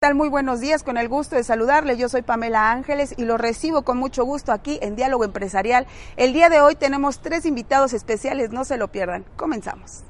tal? Muy buenos días, con el gusto de saludarles. Yo soy Pamela Ángeles y lo recibo con mucho gusto aquí en Diálogo Empresarial. El día de hoy tenemos tres invitados especiales, no se lo pierdan. Comenzamos.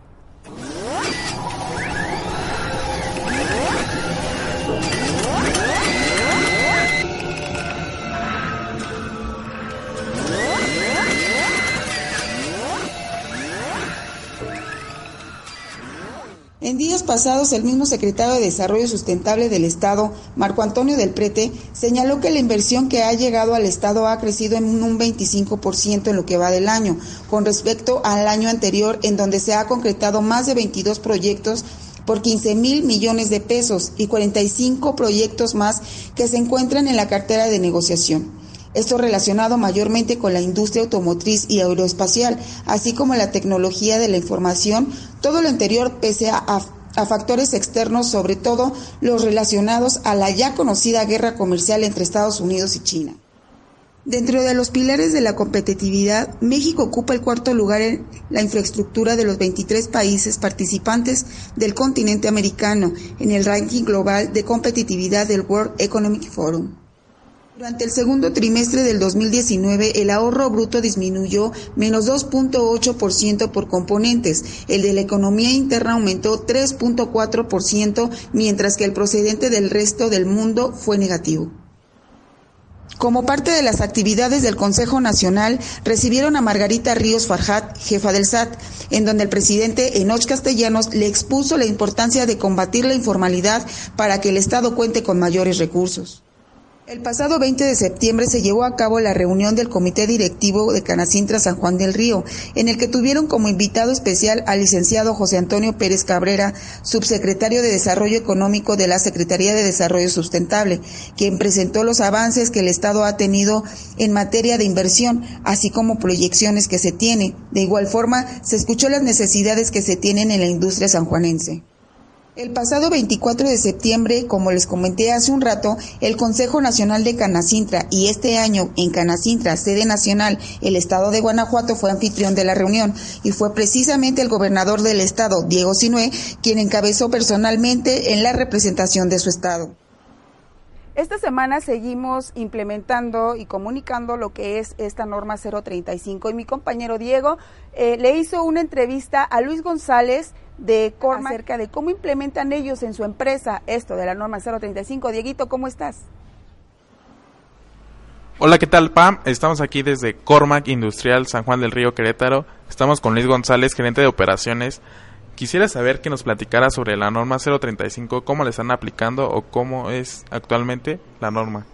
En días pasados, el mismo secretario de Desarrollo Sustentable del Estado, Marco Antonio del Prete, señaló que la inversión que ha llegado al Estado ha crecido en un 25% en lo que va del año, con respecto al año anterior, en donde se ha concretado más de 22 proyectos por 15 mil millones de pesos y 45 proyectos más que se encuentran en la cartera de negociación. Esto relacionado mayormente con la industria automotriz y aeroespacial, así como la tecnología de la información, todo lo anterior pese a, factores externos, sobre todo los relacionados a la ya conocida guerra comercial entre Estados Unidos y China. Dentro de los pilares de la competitividad, México ocupa el cuarto lugar en la infraestructura de los 23 países participantes del continente americano en el ranking global de competitividad del World Economic Forum. Durante el segundo trimestre del 2019, el ahorro bruto disminuyó menos 2.8% por componentes. El de la economía interna aumentó 3.4%, mientras que el procedente del resto del mundo fue negativo. Como parte de las actividades del Consejo Nacional, recibieron a Margarita Ríos Farjat, jefa del SAT, en donde el presidente Enoch Castellanos le expuso la importancia de combatir la informalidad para que el Estado cuente con mayores recursos. El pasado 20 de septiembre se llevó a cabo la reunión del Comité Directivo de Canacintra San Juan del Río, en el que tuvieron como invitado especial al licenciado José Antonio Pérez Cabrera, subsecretario de Desarrollo Económico de la Secretaría de Desarrollo Sustentable, quien presentó los avances que el Estado ha tenido en materia de inversión, así como proyecciones que se tiene. De igual forma, se escuchó las necesidades que se tienen en la industria sanjuanense. El pasado 24 de septiembre, como les comenté hace un rato, el Consejo Nacional de Canacintra y este año en Canacintra, sede nacional, el estado de Guanajuato fue anfitrión de la reunión y fue precisamente el gobernador del estado, Diego Sinué, quien encabezó personalmente en la representación de su estado. Esta semana seguimos implementando y comunicando lo que es esta norma 035 y mi compañero Diego eh, le hizo una entrevista a Luis González, de Corma acerca de cómo implementan ellos en su empresa esto de la norma 035. Dieguito, ¿cómo estás? Hola, ¿qué tal, Pam? Estamos aquí desde Cormac Industrial San Juan del Río Querétaro. Estamos con Luis González, gerente de operaciones. Quisiera saber que nos platicara sobre la norma 035, cómo le están aplicando o cómo es actualmente la norma.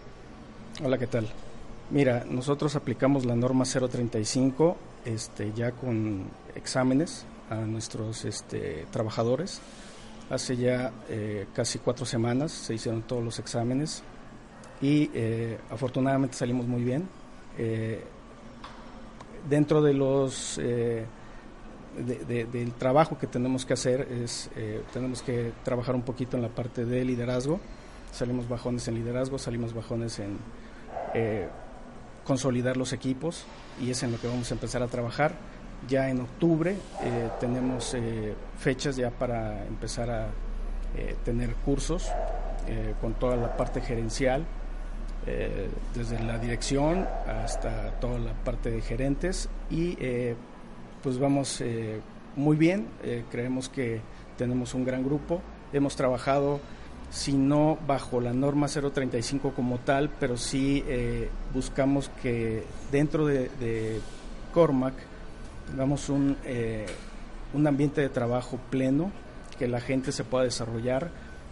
Hola, ¿qué tal? Mira, nosotros aplicamos la norma 035 este, ya con exámenes a nuestros este, trabajadores. Hace ya eh, casi cuatro semanas se hicieron todos los exámenes y eh, afortunadamente salimos muy bien. Eh, dentro de los del trabajo que tenemos que hacer es tenemos que trabajar un poquito en la parte de liderazgo. Salimos bajones en liderazgo, salimos bajones en consolidar los equipos y es en lo que vamos a empezar a trabajar ya en octubre eh, tenemos eh, fechas ya para empezar a eh, tener cursos con toda la parte gerencial, desde la dirección hasta toda la parte de gerentes y pues vamos muy bien, creemos que tenemos un gran grupo, hemos trabajado si no bajo la norma 035 como tal, pero sí buscamos que dentro de, de Cormac tengamos un, eh, un ambiente de trabajo pleno, que la gente se pueda desarrollar,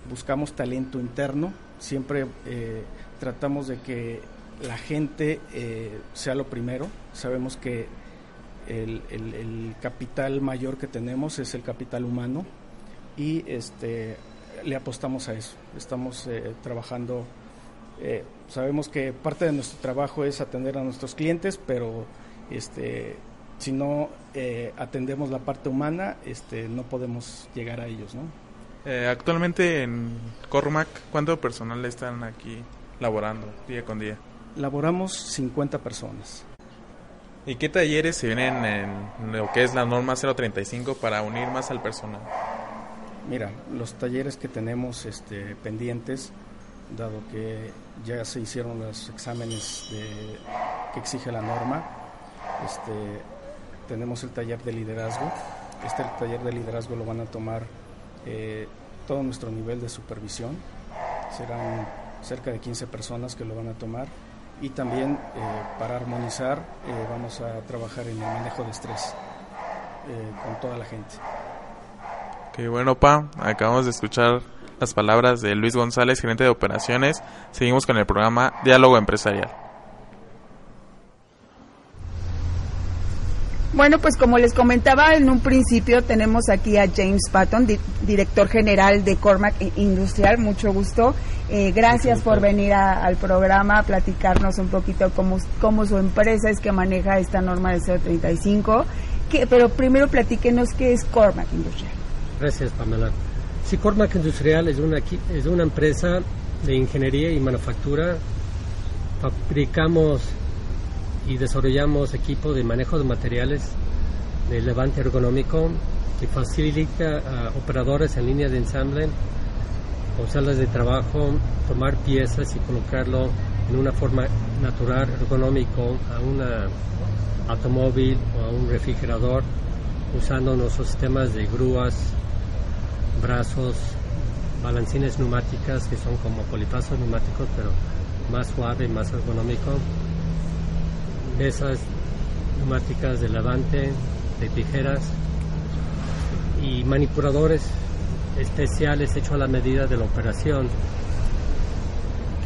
buscamos talento interno, siempre eh, tratamos de que la gente eh, sea lo primero, sabemos que el, el, capital mayor que tenemos es el capital humano y este, le apostamos a eso, estamos trabajando, sabemos que parte de nuestro trabajo es atender a nuestros clientes, pero este, si no eh, atendemos la parte humana, este, no podemos llegar a ellos, ¿no? Eh, actualmente en Cormac, ¿cuánto personal están aquí laborando día con día? Laboramos 50 personas. ¿Y qué talleres se vienen en lo que es la norma 035 para unir más al personal? Mira, los talleres que tenemos este, pendientes dado que ya se hicieron los exámenes que exige la norma. Este, tenemos el taller de liderazgo. Este taller de liderazgo lo van a tomar eh, todo nuestro nivel de supervisión. Serán cerca de 15 personas que lo van a tomar. Y también eh, para armonizar eh, vamos a trabajar en el manejo de estrés con toda la gente. Qué bueno, Pa. Acabamos de escuchar las palabras de Luis González, gerente de operaciones. Seguimos con el programa Diálogo Empresarial. Bueno, pues como les comentaba en un principio, tenemos aquí a James Patton, director general de Cormac Industrial. Mucho gusto. Eh, gracias por venir al programa a platicarnos un poquito cómo, cómo su empresa es que maneja esta norma de 035. Que, pero primero platíquenos qué es Cormac Industrial. Gracias, Pamela. Sí, Cormac Industrial es una, es una empresa de ingeniería y manufactura. Fabricamos y desarrollamos equipo de manejo de materiales de levante ergonómico que facilita a operadores en línea de ensamble o salas de trabajo tomar piezas y colocarlo en una forma natural, ergonómico a un automóvil o a un refrigerador usando nuestros sistemas de grúas, brazos, balancines neumáticas que son como polipasos neumáticos pero más suave, más ergonómico mesas neumáticas de levante, de tijeras y manipuladores especiales hechos a la medida de la operación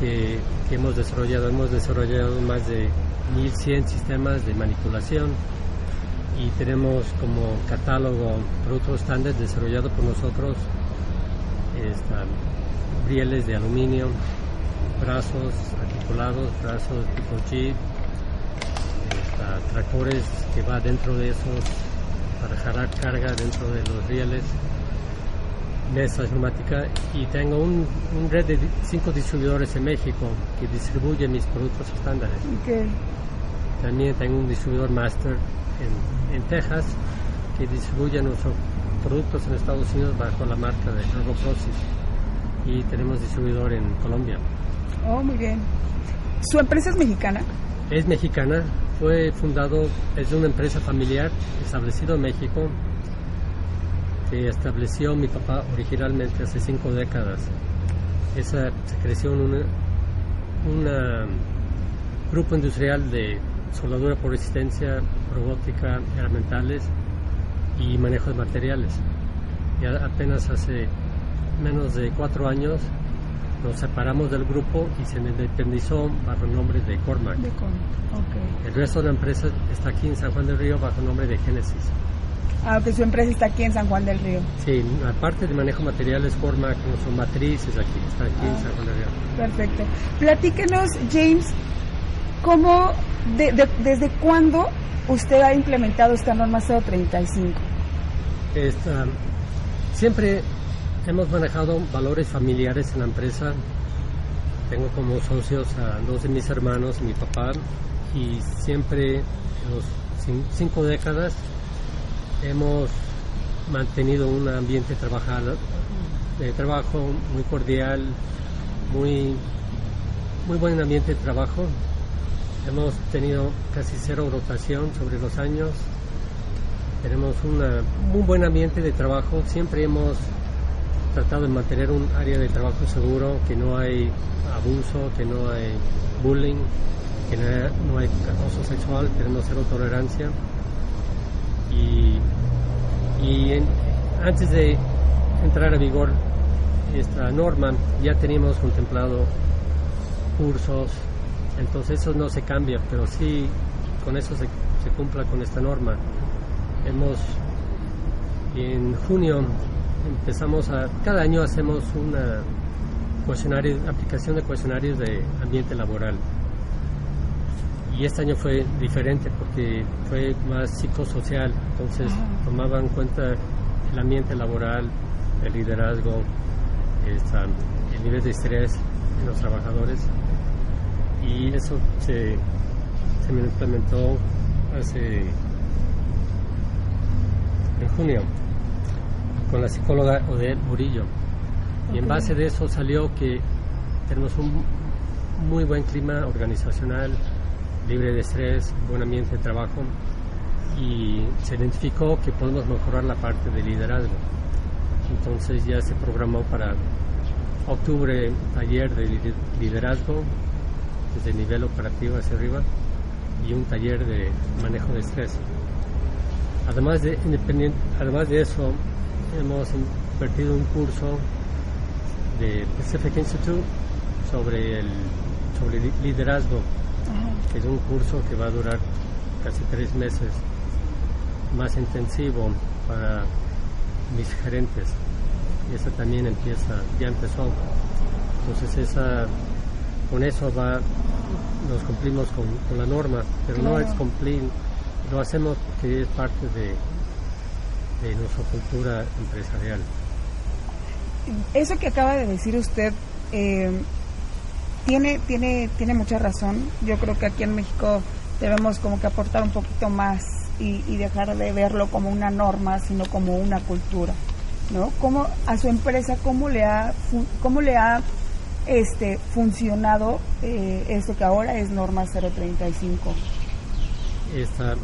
que, hemos desarrollado. Hemos desarrollado más de 1100 sistemas de manipulación y tenemos como catálogo productos estándar desarrollado por nosotros están rieles de aluminio, brazos articulados, brazos tipo G, tractores que va dentro de esos para jalar carga dentro de los rieles, mesas neumáticas y tengo un, red de cinco distribuidores en México que distribuye mis productos estándares. También tengo un distribuidor master en, Texas que distribuye nuestros productos en Estados Unidos bajo la marca de Process y tenemos distribuidor en Colombia. Oh, muy bien. ¿Su empresa es mexicana? Es mexicana, fue fundado, es una empresa familiar establecido en México que estableció mi papá originalmente hace cinco décadas. Esa se creció en un grupo industrial de soldadura por resistencia, robótica, herramientales y manejo de materiales. Y apenas hace menos de cuatro años nos separamos del grupo y se independizó bajo el nombre de Cormac. El resto de la empresa está aquí en San Juan del Río bajo el nombre de Genesis. Ah, que su empresa está aquí en San Juan del Río. Sí, aparte de manejo materiales, Cormac, nuestra matriz es aquí, está aquí en San Juan del Río. Perfecto. Platíquenos, James, ¿cómo, desde cuándo usted ha implementado esta norma 035? Esta, siempre hemos manejado valores familiares en la empresa. Tengo como socios a dos de mis hermanos y mi papá y siempre en los cinco décadas hemos mantenido un ambiente de trabajo muy cordial, muy, muy buen ambiente de trabajo. Hemos tenido casi cero rotación sobre los años. Tenemos una, un buen ambiente de trabajo. Siempre hemos tratado de mantener un área de trabajo seguro, que no hay abuso, que no hay bullying, que no hay, acoso sexual, tenemos cero tolerancia. Y, y antes de entrar a vigor esta norma, ya teníamos contemplado cursos, entonces eso no se cambia, pero sí con eso se, se cumpla con esta norma. Hemos en junio empezamos a, cada año hacemos una cuestionario, aplicación de cuestionarios de ambiente laboral. Y este año fue diferente porque fue más psicosocial, entonces tomaban en cuenta el ambiente laboral, el liderazgo, el nivel de estrés de los trabajadores. Y eso se, se me implementó hace en junio con la psicóloga Odette Murillo. Y en base de eso salió que tenemos un muy buen clima organizacional, libre de estrés, buen ambiente de trabajo y se identificó que podemos mejorar la parte de liderazgo. Entonces ya se programó para octubre taller de liderazgo desde el nivel operativo hacia arriba y un taller de manejo de estrés. Además de, además de eso, hemos invertido un curso de Pacific Institute sobre, el, sobre liderazgo, que es un curso que va a durar casi tres meses, más intensivo para mis gerentes. Y esa también empieza, ya empezó. Entonces esa, con eso va, nos cumplimos con, la norma, pero no es cumplir, lo hacemos porque es parte de, de nuestra cultura empresarial. Eso que acaba de decir usted eh, tiene, tiene, tiene mucha razón. Yo creo que aquí en México debemos como que aportar un poquito más y, dejar de verlo como una norma, sino como una cultura. ¿no? ¿Cómo, a su empresa, cómo le ha, cómo le ha este, funcionado eh, esto que ahora es norma 035? Esta,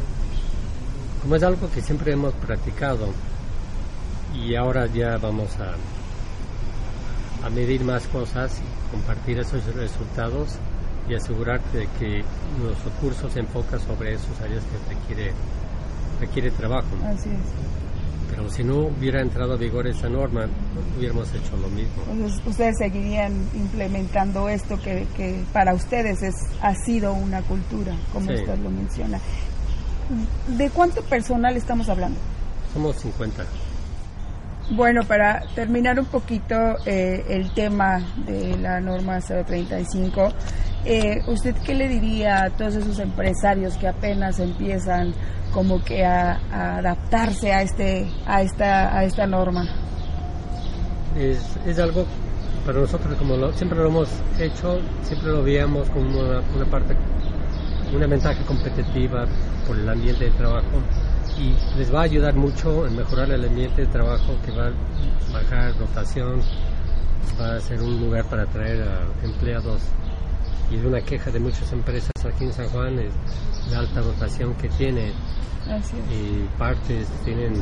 como es algo que siempre hemos practicado y ahora ya vamos a, a medir más cosas, compartir esos resultados y asegurarte de que nuestro curso se enfoca sobre esos áreas que requiere, requiere trabajo. Así es. Pero si no hubiera entrado a vigor esa norma, hubiéramos hecho lo mismo. Entonces, ustedes seguirían implementando esto que, que, para ustedes es, ha sido una cultura, como usted lo menciona. ¿De cuánto personal estamos hablando? Somos 50. Bueno, para terminar un poquito eh, el tema de la norma 035, eh, ¿usted qué le diría a todos esos empresarios que apenas empiezan como que a, adaptarse a este a esta a esta norma? Es, es algo para nosotros como lo, siempre lo hemos hecho, siempre lo veíamos como una, una parte, una ventaja competitiva por el ambiente de trabajo y les va a ayudar mucho en mejorar el ambiente de trabajo que va a bajar rotación, va a ser un lugar para atraer a empleados. Y es una queja de muchas empresas aquí en San Juan es la alta rotación que tiene y partes tienen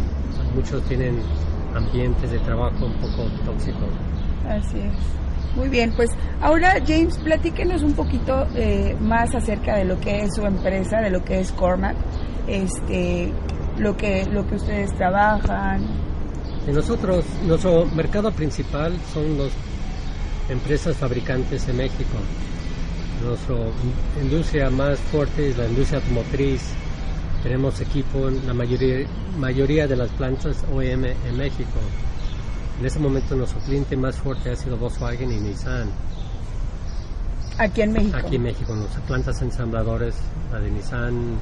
muchos tienen ambientes de trabajo un poco tóxicos. Así es muy bien pues ahora James platíquenos un poquito eh, más acerca de lo que es su empresa de lo que es Cormac este lo que, lo que ustedes trabajan? nosotros, nuestro mercado principal son las empresas fabricantes en México. Nuestra industria más fuerte es la industria automotriz. Tenemos equipo en la mayoría, mayoría de las plantas OEM en México. En ese momento nuestro cliente más fuerte ha sido Volkswagen y Nissan. Aquí en México. Aquí en México, nuestras plantas ensambladores, la de Nissan,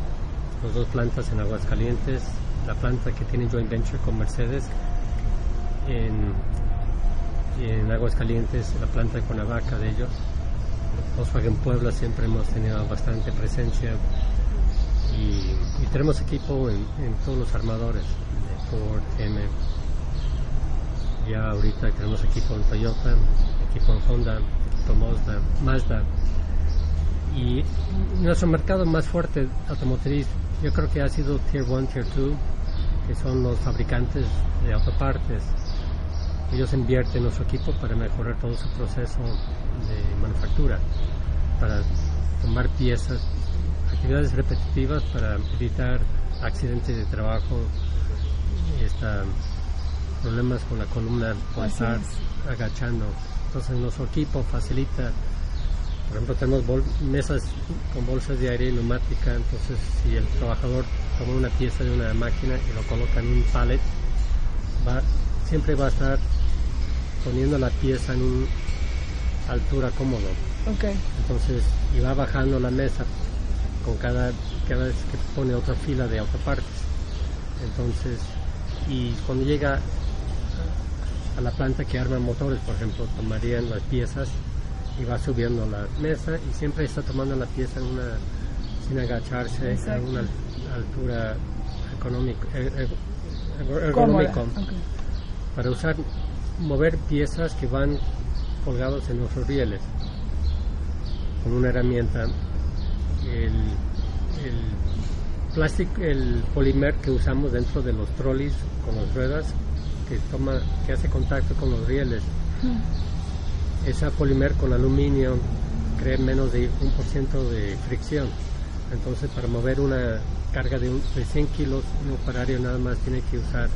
las dos plantas en Aguascalientes, la planta que tiene joint venture con Mercedes en, en Aguascalientes, la planta de Cuernavaca de ellos. Volkswagen Puebla siempre hemos tenido bastante presencia y, tenemos equipo en, todos los armadores de Ford, M. Ya ahorita tenemos equipo en Toyota, equipo en Honda, equipo Mazda, Mazda. Y nuestro mercado más fuerte automotriz yo creo que ha sido Tier 1, Tier 2, que son los fabricantes de autopartes. Ellos invierten en nuestro equipo para mejorar todo su proceso de manufactura, para tomar piezas, actividades repetitivas para evitar accidentes de trabajo, está, problemas con la columna por estar agachando. Entonces nuestro equipo facilita por ejemplo, tenemos mesas con bolsas de aire y neumática, entonces si el trabajador toma una pieza de una máquina y lo coloca en un pallet, va, siempre va a estar poniendo la pieza en una altura cómodo. Okay. Entonces, y va bajando la mesa con cada, cada vez que pone otra fila de autopartes. Entonces, y cuando llega a la planta que arma motores, por ejemplo, tomarían las piezas y va subiendo la mesa y siempre está tomando la pieza en una, sin agacharse a una altura económica, eh, eh, para usar mover piezas que van colgados en los rieles. Con una herramienta el, el plástico, el polimer que usamos dentro de los trolleys con las ruedas que toma, que hace contacto con los rieles. Esa polimer con aluminio crea menos de un por ciento de fricción. Entonces para mover una carga de, un, de 100 kilos, un operario nada más tiene que usar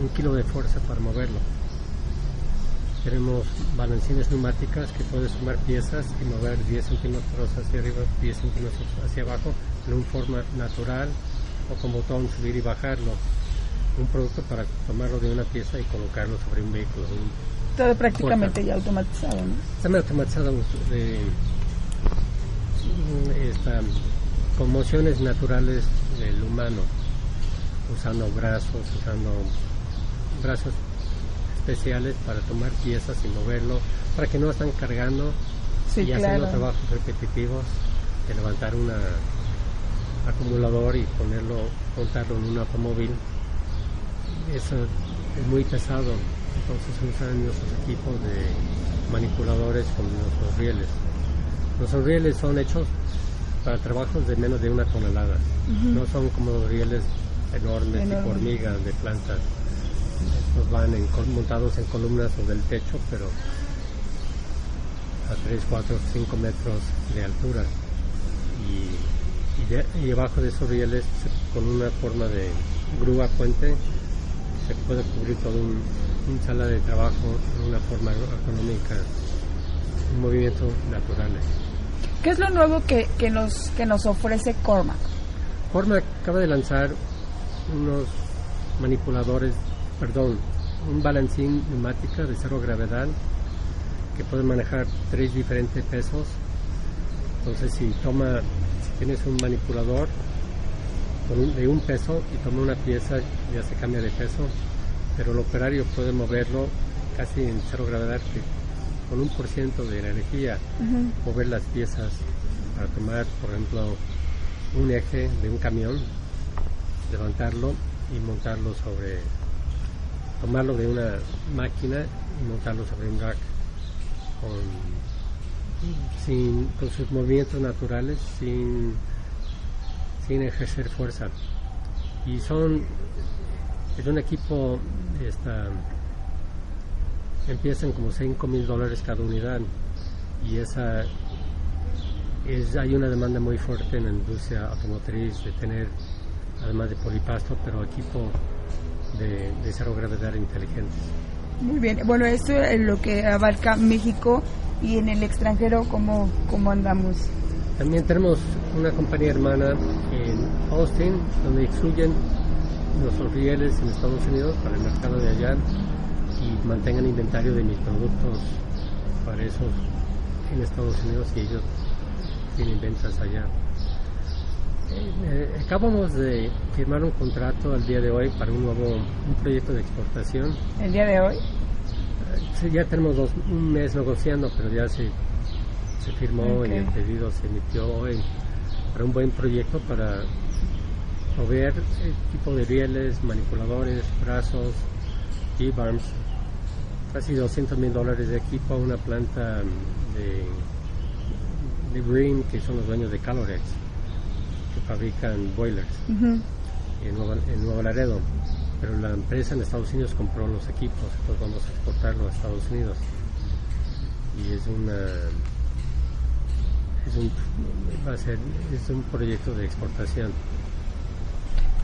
un kilo de fuerza para moverlo. Tenemos balancines neumáticas que puedes sumar piezas y mover 10 centímetros hacia arriba, 10 centímetros hacia abajo en una forma natural o con botón subir y bajarlo. Un producto para tomarlo de una pieza y colocarlo sobre un vehículo. Todo prácticamente ya automatizado, ¿no? Está automatizado de, esta, con mociones naturales del humano, usando brazos, usando brazos especiales para tomar piezas y moverlo, para que no están cargando y haciendo trabajos repetitivos de levantar un acumulador y ponerlo, montarlo en un automóvil. Eso es muy pesado, entonces usan nuestros equipos de manipuladores con nuestros rieles. Nuestros rieles son hechos para trabajos de menos de una tonelada, no son como los rieles enormes Enorme. tipo hormigas de plantas estos van montados en columnas sobre el techo, pero a 3, 4, 5 metros de altura. Y, debajo de esos rieles, con una forma de grúa puente, puede cubrir todo un, sala de trabajo de una forma económica, un movimiento natural. ¿Qué es lo nuevo que, que, nos, que nos ofrece Cormac? Cormac acaba de lanzar unos manipuladores perdón, un balancín neumática de cero gravedad que puede manejar tres diferentes pesos. Entonces, si toma, si tienes un manipulador de un peso y toma una pieza, ya se cambia de peso, pero el operario puede moverlo casi en cero gravedad, con un por ciento de energía, mover las piezas para tomar, por ejemplo, un eje de un camión, levantarlo y montarlo sobre tomarlo de una máquina y montarlo sobre un rack con, sin, con sus movimientos naturales, sin, sin ejercer fuerza. Y son, es un equipo, esta, empiezan como 5 mil dólares cada unidad y esa es, hay una demanda muy fuerte en la industria automotriz de tener, además de polipasto, pero equipo de, cero gravedad inteligentes. Muy bien, bueno, esto es lo que abarca México y en el extranjero, ¿cómo, cómo andamos? También tenemos una compañía hermana en Austin, donde excluyen nuestros rieles en Estados Unidos para el mercado de allá y mantengan inventario de mis productos para esos en Estados Unidos y ellos tienen ventas allá. Eh, acabamos de firmar un contrato al día de hoy para un nuevo un proyecto de exportación. ¿El día de hoy? sí, ya tenemos dos, un mes negociando, pero ya se, se firmó y el pedido se emitió hoy para un buen proyecto para proveer el tipo de rieles, manipuladores, brazos, G-Barms, casi 200 mil dólares de equipo a una planta de, de Green, que son los dueños de Calorex que fabrican boilers en, Nuevo, Laredo. Pero la empresa en Estados Unidos compró los equipos, entonces vamos a exportarlo a Estados Unidos. Y es una es un, va a ser, es un proyecto de exportación.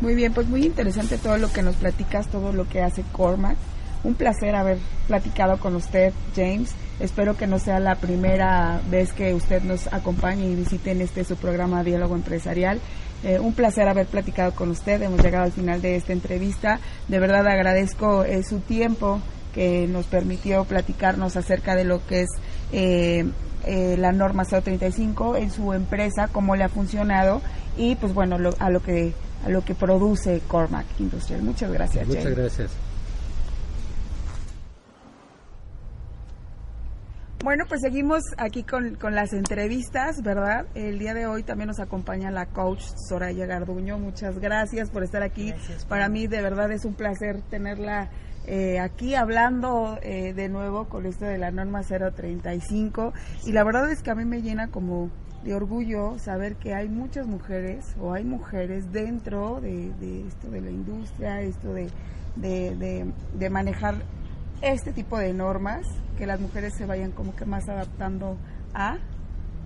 Muy bien, pues muy interesante todo lo que nos platicas, todo lo que hace Cormac. Un placer haber platicado con usted, James. Espero que no sea la primera vez que usted nos acompañe y visite en este su programa Diálogo Empresarial. Eh, un placer haber platicado con usted. Hemos llegado al final de esta entrevista. De verdad agradezco eh, su tiempo que nos permitió platicarnos acerca de lo que es eh, la norma 035 en su empresa, cómo le ha funcionado y pues bueno a lo que a lo que produce Cormac Industrial. Muchas gracias. Muchas gracias. Bueno, pues seguimos aquí con, las entrevistas, ¿verdad? El día de hoy también nos acompaña la coach Soraya Garduño. Muchas gracias por estar aquí. Para mí de verdad es un placer tenerla eh, aquí hablando eh, de nuevo con esto de la norma 035 y la verdad es que a mí me llena como de orgullo saber que hay muchas mujeres o hay mujeres dentro de, esto de la industria, esto de, de, manejar este tipo de normas, que las mujeres se vayan como que más adaptando a.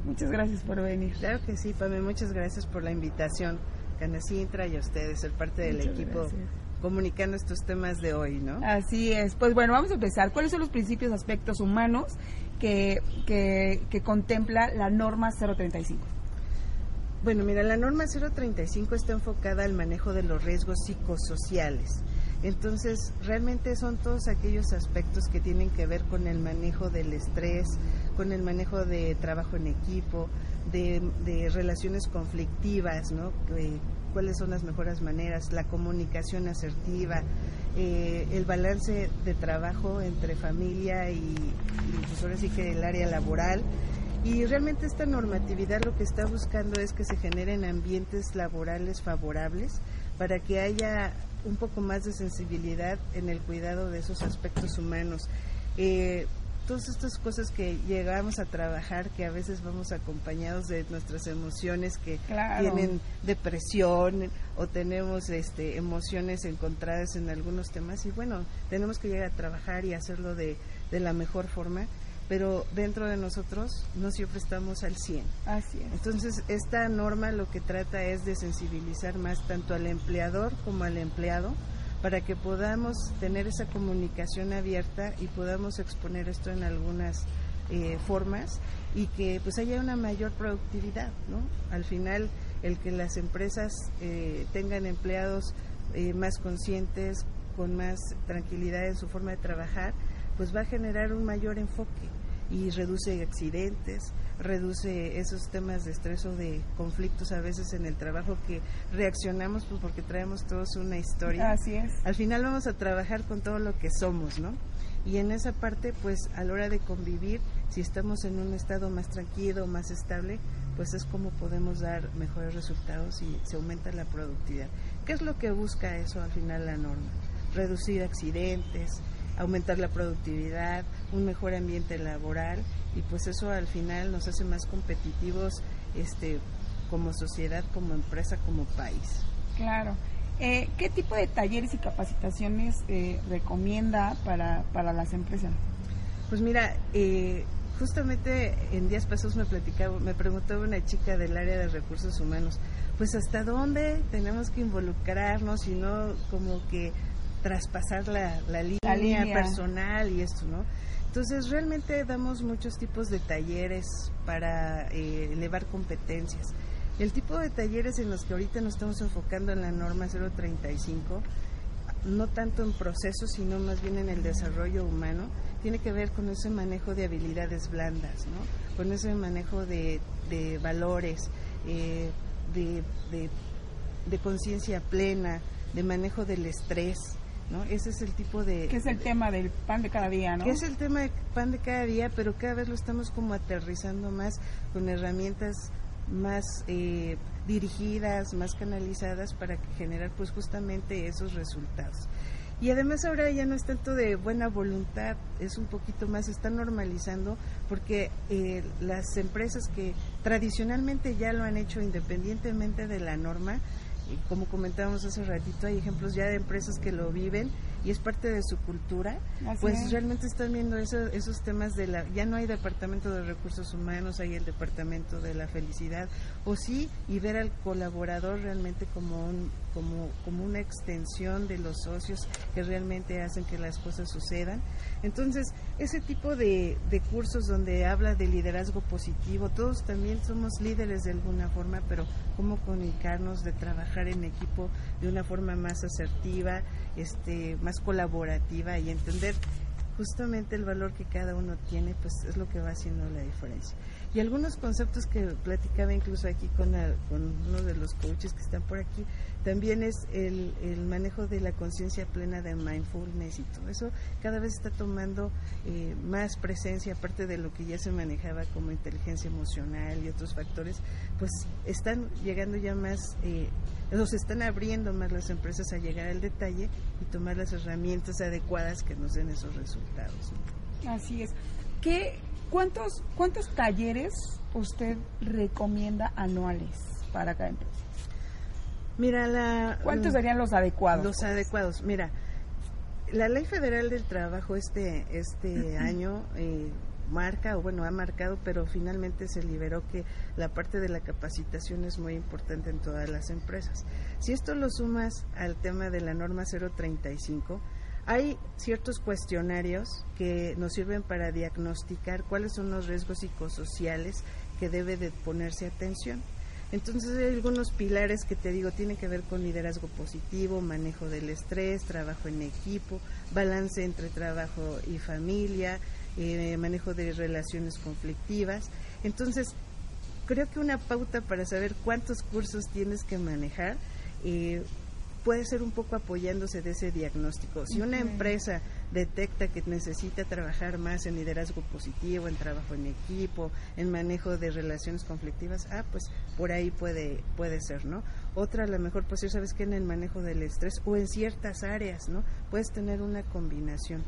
Muchas gracias por venir. Claro que sí, Pame, muchas gracias por la invitación. Canacintra y a ustedes, ser parte del equipo comunicando estos temas de hoy, ¿no? Así es. Pues bueno, vamos a empezar. ¿Cuáles son los principios, aspectos humanos que, que, contempla la norma 035? Bueno, mira, la norma 035 está enfocada al manejo de los riesgos psicosociales. Entonces, realmente son todos aquellos aspectos que tienen que ver con el manejo del estrés, con el manejo de trabajo en equipo, de, de relaciones conflictivas, ¿no? Cuáles son las mejores maneras, la comunicación asertiva, eh, el balance de trabajo entre familia y, y pues que el área laboral. Y realmente esta normatividad lo que está buscando es que se generen ambientes laborales favorables para que haya un poco más de sensibilidad en el cuidado de esos aspectos humanos. Eh, todas estas cosas que llegamos a trabajar, que a veces vamos acompañados de nuestras emociones que tienen depresión o tenemos este, emociones encontradas en algunos temas y bueno, tenemos que llegar a trabajar y hacerlo de, de la mejor forma pero dentro de nosotros no siempre estamos al 100. Así es. Entonces, esta norma lo que trata es de sensibilizar más tanto al empleador como al empleado para que podamos tener esa comunicación abierta y podamos exponer esto en algunas eh, formas y que pues haya una mayor productividad, ¿no? Al final el que las empresas eh, tengan empleados eh, más conscientes, con más tranquilidad en su forma de trabajar, pues va a generar un mayor enfoque y reduce accidentes, reduce esos temas de estrés o de conflictos a veces en el trabajo que reaccionamos pues porque traemos todos una historia. Así es. Al final vamos a trabajar con todo lo que somos, ¿no? Y en esa parte, pues a la hora de convivir, si estamos en un estado más tranquilo, más estable, pues es como podemos dar mejores resultados y se aumenta la productividad. ¿Qué es lo que busca eso al final la norma? Reducir accidentes, aumentar la productividad, un mejor ambiente laboral y pues eso al final nos hace más competitivos este, como sociedad, como empresa, como país. Claro. Eh, ¿Qué tipo de talleres y capacitaciones eh, recomienda para, para las empresas? Pues mira, eh, justamente en días pasados me platicaba, me preguntaba una chica del área de recursos humanos, pues hasta dónde tenemos que involucrarnos y no como que traspasar la, la, línea, personal y esto, ¿no? Entonces realmente damos muchos tipos de talleres para eh, elevar competencias. El tipo de talleres en los que ahorita nos estamos enfocando en la norma 035, no tanto en procesos, sino más bien en el desarrollo humano, tiene que ver con ese manejo de habilidades blandas, ¿no? con ese manejo de, de valores, eh, de, de, de conciencia plena, de manejo del estrés, ¿no? Ese es el tipo de... Que es el tema del pan de cada día, ¿no? Que es el tema del pan de cada día, pero cada vez lo estamos como aterrizando más con herramientas más eh, dirigidas, más canalizadas para generar pues justamente esos resultados. Y además ahora ya no es tanto de buena voluntad, es un poquito más, se está normalizando porque eh, las empresas que tradicionalmente ya lo han hecho independientemente de la norma, como comentábamos hace ratito, hay ejemplos ya de empresas que lo viven y es parte de su cultura, pues realmente están viendo esos temas de la, ya no hay departamento de recursos humanos, hay el departamento de la felicidad, o sí, y ver al colaborador realmente como un, como, como una extensión de los socios que realmente hacen que las cosas sucedan. Entonces, ese tipo de, de cursos donde habla de liderazgo positivo, todos también somos líderes de alguna forma, pero cómo comunicarnos, de trabajar en equipo de una forma más asertiva, este, más colaborativa y entender justamente el valor que cada uno tiene, pues es lo que va haciendo la diferencia. Y algunos conceptos que platicaba incluso aquí con, con uno de los coaches que están por aquí, también es el, el manejo de la conciencia plena de mindfulness y todo eso cada vez está tomando eh, más presencia, aparte de lo que ya se manejaba como inteligencia emocional y otros factores, pues están llegando ya más, eh, nos están abriendo más las empresas a llegar al detalle y tomar las herramientas adecuadas que nos den esos resultados. Así es. ¿Qué, cuántos, ¿Cuántos talleres usted recomienda anuales para cada empresa? Mira, la, ¿cuántos serían los adecuados? Los adecuados. Mira, la Ley Federal del Trabajo este, este año eh, marca, o bueno, ha marcado, pero finalmente se liberó que la parte de la capacitación es muy importante en todas las empresas. Si esto lo sumas al tema de la norma 035, hay ciertos cuestionarios que nos sirven para diagnosticar cuáles son los riesgos psicosociales que debe de ponerse atención. Entonces hay algunos pilares que te digo tienen que ver con liderazgo positivo, manejo del estrés, trabajo en equipo, balance entre trabajo y familia, eh, manejo de relaciones conflictivas. Entonces, creo que una pauta para saber cuántos cursos tienes que manejar eh, puede ser un poco apoyándose de ese diagnóstico. Si una empresa detecta que necesita trabajar más en liderazgo positivo, en trabajo en equipo, en manejo de relaciones conflictivas, ah, pues por ahí puede puede ser, ¿no? Otra a lo mejor pues sabes que en el manejo del estrés o en ciertas áreas, ¿no? Puedes tener una combinación.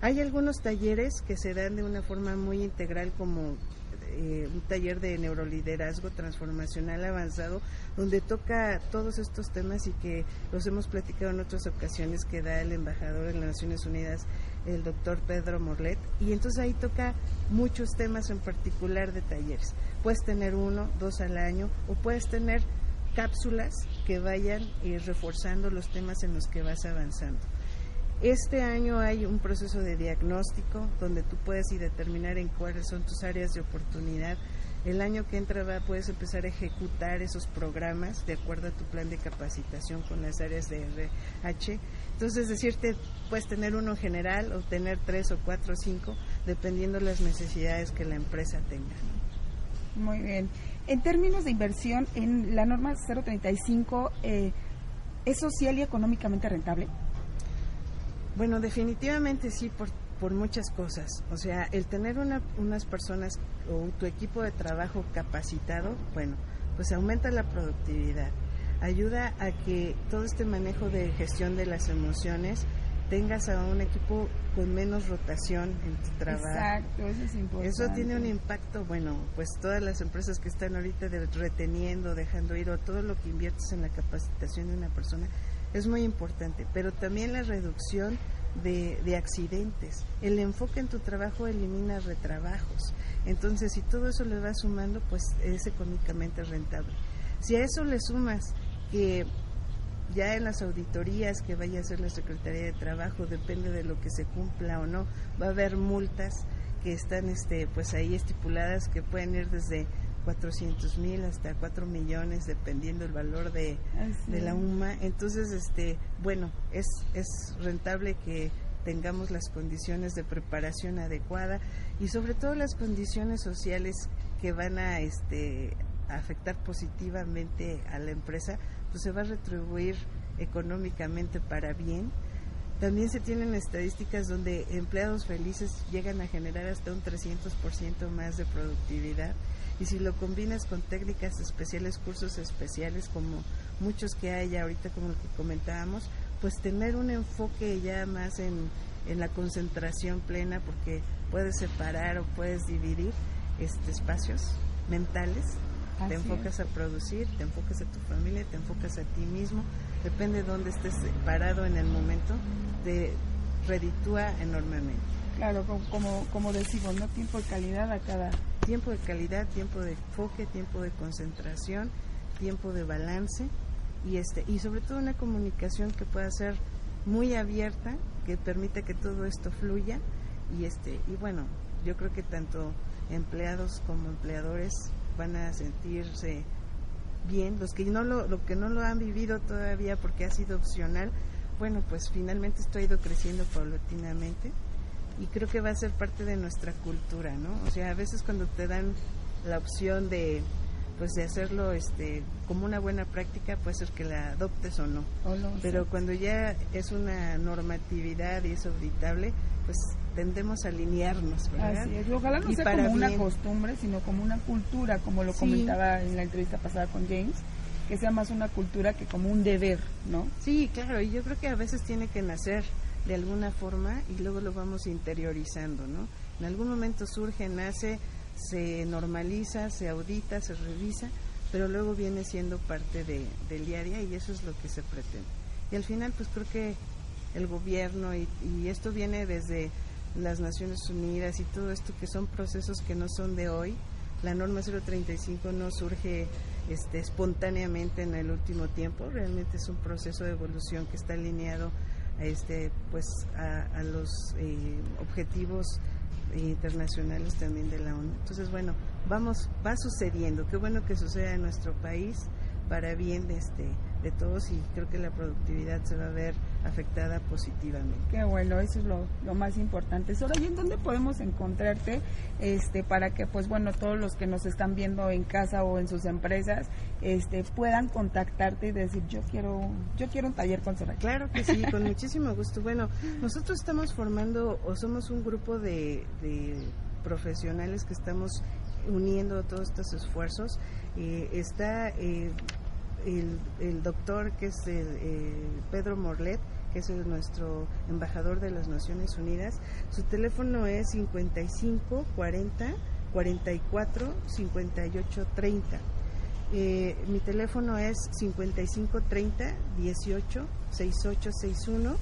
Hay algunos talleres que se dan de una forma muy integral como eh, un taller de neuroliderazgo transformacional avanzado donde toca todos estos temas y que los hemos platicado en otras ocasiones que da el embajador en las Naciones Unidas, el doctor Pedro Morlet, y entonces ahí toca muchos temas en particular de talleres. Puedes tener uno, dos al año, o puedes tener cápsulas que vayan eh, reforzando los temas en los que vas avanzando. Este año hay un proceso de diagnóstico donde tú puedes y determinar en cuáles son tus áreas de oportunidad. El año que entra va, puedes empezar a ejecutar esos programas de acuerdo a tu plan de capacitación con las áreas de RH. Entonces, decirte, puedes tener uno general o tener tres o cuatro o cinco, dependiendo de las necesidades que la empresa tenga. Muy bien. En términos de inversión, en la norma 035, eh, ¿es social y económicamente rentable? Bueno, definitivamente sí, por, por muchas cosas. O sea, el tener una, unas personas o tu equipo de trabajo capacitado, bueno, pues aumenta la productividad. Ayuda a que todo este manejo de gestión de las emociones tengas a un equipo con menos rotación en tu trabajo. Exacto, eso es importante. Eso tiene un impacto, bueno, pues todas las empresas que están ahorita reteniendo, dejando ir, o todo lo que inviertes en la capacitación de una persona, es muy importante, pero también la reducción de, de, accidentes. El enfoque en tu trabajo elimina retrabajos. Entonces, si todo eso le va sumando, pues es económicamente rentable. Si a eso le sumas que ya en las auditorías que vaya a hacer la Secretaría de Trabajo, depende de lo que se cumpla o no, va a haber multas que están este, pues ahí estipuladas que pueden ir desde 400 mil hasta 4 millones dependiendo el valor de, de, la UMA. Entonces, este, bueno, es, es rentable que tengamos las condiciones de preparación adecuada y sobre todo las condiciones sociales que van a este, afectar positivamente a la empresa, pues se va a retribuir económicamente para bien. También se tienen estadísticas donde empleados felices llegan a generar hasta un 300% más de productividad y si lo combinas con técnicas especiales, cursos especiales como muchos que hay ahorita como el que comentábamos, pues tener un enfoque ya más en, en la concentración plena porque puedes separar o puedes dividir este, espacios mentales te enfocas a producir, te enfocas a tu familia, te enfocas a ti mismo, depende de dónde estés parado en el momento, te reditúa enormemente. Claro, como, como decimos, ¿no? Tiempo de calidad a cada... Tiempo de calidad, tiempo de enfoque, tiempo de concentración, tiempo de balance y, este, y sobre todo una comunicación que pueda ser muy abierta, que permita que todo esto fluya y, este, y bueno, yo creo que tanto empleados como empleadores van a sentirse bien los que no lo, lo que no lo han vivido todavía porque ha sido opcional bueno pues finalmente esto ha ido creciendo paulatinamente y creo que va a ser parte de nuestra cultura no o sea a veces cuando te dan la opción de pues de hacerlo este como una buena práctica puede ser que la adoptes o no, pero cuando ya es una normatividad y es auditable pues tendemos a alinearnos ¿verdad? Así es. ojalá no sea como una costumbre sino como una cultura como lo comentaba en la entrevista pasada con James que sea más una cultura que como un deber no sí claro y yo creo que a veces tiene que nacer de alguna forma y luego lo vamos interiorizando no en algún momento surge nace se normaliza, se audita, se revisa, pero luego viene siendo parte de, del día y eso es lo que se pretende. Y al final, pues creo que el gobierno, y, esto viene desde las Naciones Unidas y todo esto, que son procesos que no son de hoy, la norma 035 no surge este, espontáneamente en el último tiempo, realmente es un proceso de evolución que está alineado este, pues, a, los eh, objetivos internacionales también de la ONU. Entonces, bueno, vamos, va sucediendo. Qué bueno que suceda en nuestro país para bien de este de todos y creo que la productividad se va a ver afectada positivamente. Qué bueno, eso es lo, lo más importante. Sora, ¿y en dónde podemos encontrarte este para que pues bueno, todos los que nos están viendo en casa o en sus empresas este puedan contactarte y decir, "Yo quiero yo quiero un taller con Sora"? Claro que sí, con muchísimo gusto. Bueno, nosotros estamos formando o somos un grupo de, de profesionales que estamos uniendo todos estos esfuerzos. Eh, está eh, el, doctor que es eh, Pedro Morlet, que es nuestro embajador de las Naciones Unidas. Su teléfono es 55 40 44 58 30. mi teléfono es 55 30 18 68 61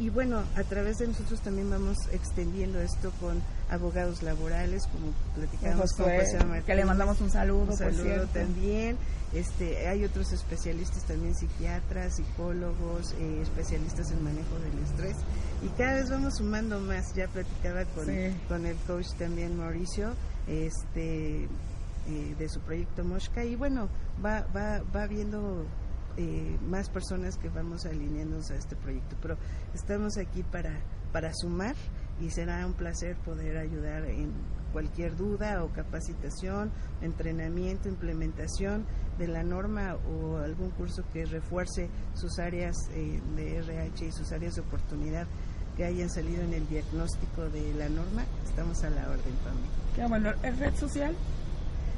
y bueno, a través de nosotros también vamos extendiendo esto con abogados laborales, como platicamos con José Martínez, que le mandamos un saludo, un saludo también. Este, hay otros especialistas también, psiquiatras, psicólogos, eh, especialistas en manejo del estrés. Y cada vez vamos sumando más. Ya platicaba con, con el coach también Mauricio, este, eh, de su proyecto Mosca. Y bueno, va, va, va viendo eh, más personas que vamos alineándonos a este proyecto. Pero estamos aquí para, para sumar y será un placer poder ayudar en cualquier duda o capacitación, entrenamiento, implementación de la norma o algún curso que refuerce sus áreas eh, de RH y sus áreas de oportunidad que hayan salido en el diagnóstico de la norma, estamos a la orden también. ¿Qué bueno? ¿Es red social?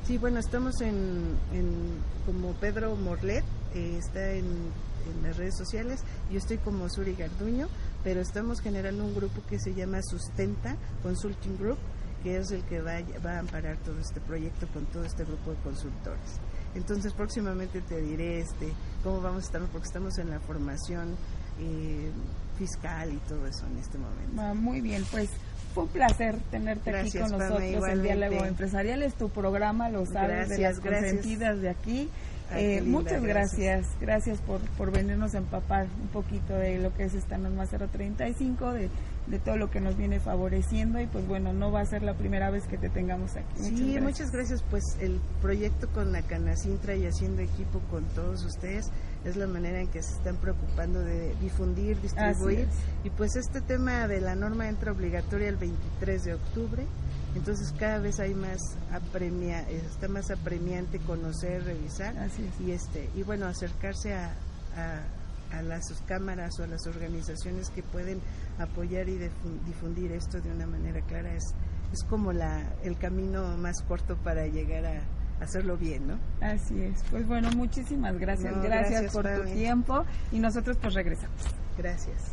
Sí, bueno, estamos en, en como Pedro Morlet, eh, está en, las redes sociales. Yo estoy como Suri Garduño, pero estamos generando un grupo que se llama Sustenta Consulting Group, que es el que va, va a amparar todo este proyecto con todo este grupo de consultores. Entonces próximamente te diré este cómo vamos a estar, porque estamos en la formación eh, fiscal y todo eso en este momento. Ah, muy bien, pues fue un placer tenerte aquí con nosotros en Diálogo Empresarial. Es tu programa, lo sabes, de las consentidas de aquí. Eh, muchas gracias. gracias, por, por venirnos a empapar un poquito de lo que es esta norma 035, de, de todo lo que nos viene favoreciendo y pues bueno, no va a ser la primera vez que te tengamos aquí. Muchas sí, gracias. muchas gracias. Pues el proyecto con la Canacintra y haciendo equipo con todos ustedes es la manera en que se están preocupando de difundir, distribuir. y pues este tema de la norma entra obligatoria el 23 de octubre. Entonces cada vez hay más apremia, está más apremiante conocer, revisar y este y bueno acercarse a, a, las cámaras o a las organizaciones que pueden apoyar y difundir esto de una manera clara es es como la el camino más corto para llegar a hacerlo bien, ¿no? Así es. Pues bueno, muchísimas gracias. gracias, por tu tiempo y nosotros pues regresamos. Gracias.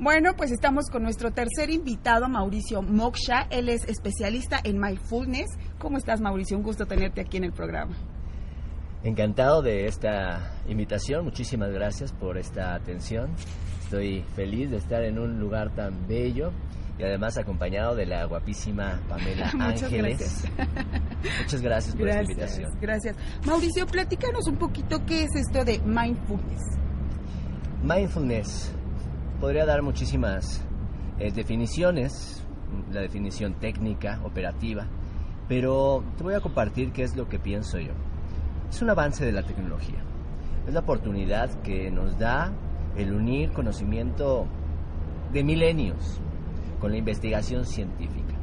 Bueno, pues estamos con nuestro tercer invitado, Mauricio Moksha. Él es especialista en mindfulness. ¿Cómo estás, Mauricio? Un gusto tenerte aquí en el programa. Encantado de esta invitación. Muchísimas gracias por esta atención. Estoy feliz de estar en un lugar tan bello y además acompañado de la guapísima Pamela Ángeles. Muchas gracias por esta invitación. Gracias. Mauricio, platícanos un poquito qué es esto de mindfulness. Mindfulness podría dar muchísimas eh, definiciones, la definición técnica, operativa, pero te voy a compartir qué es lo que pienso yo. Es un avance de la tecnología. Es la oportunidad que nos da el unir conocimiento de milenios con la investigación científica.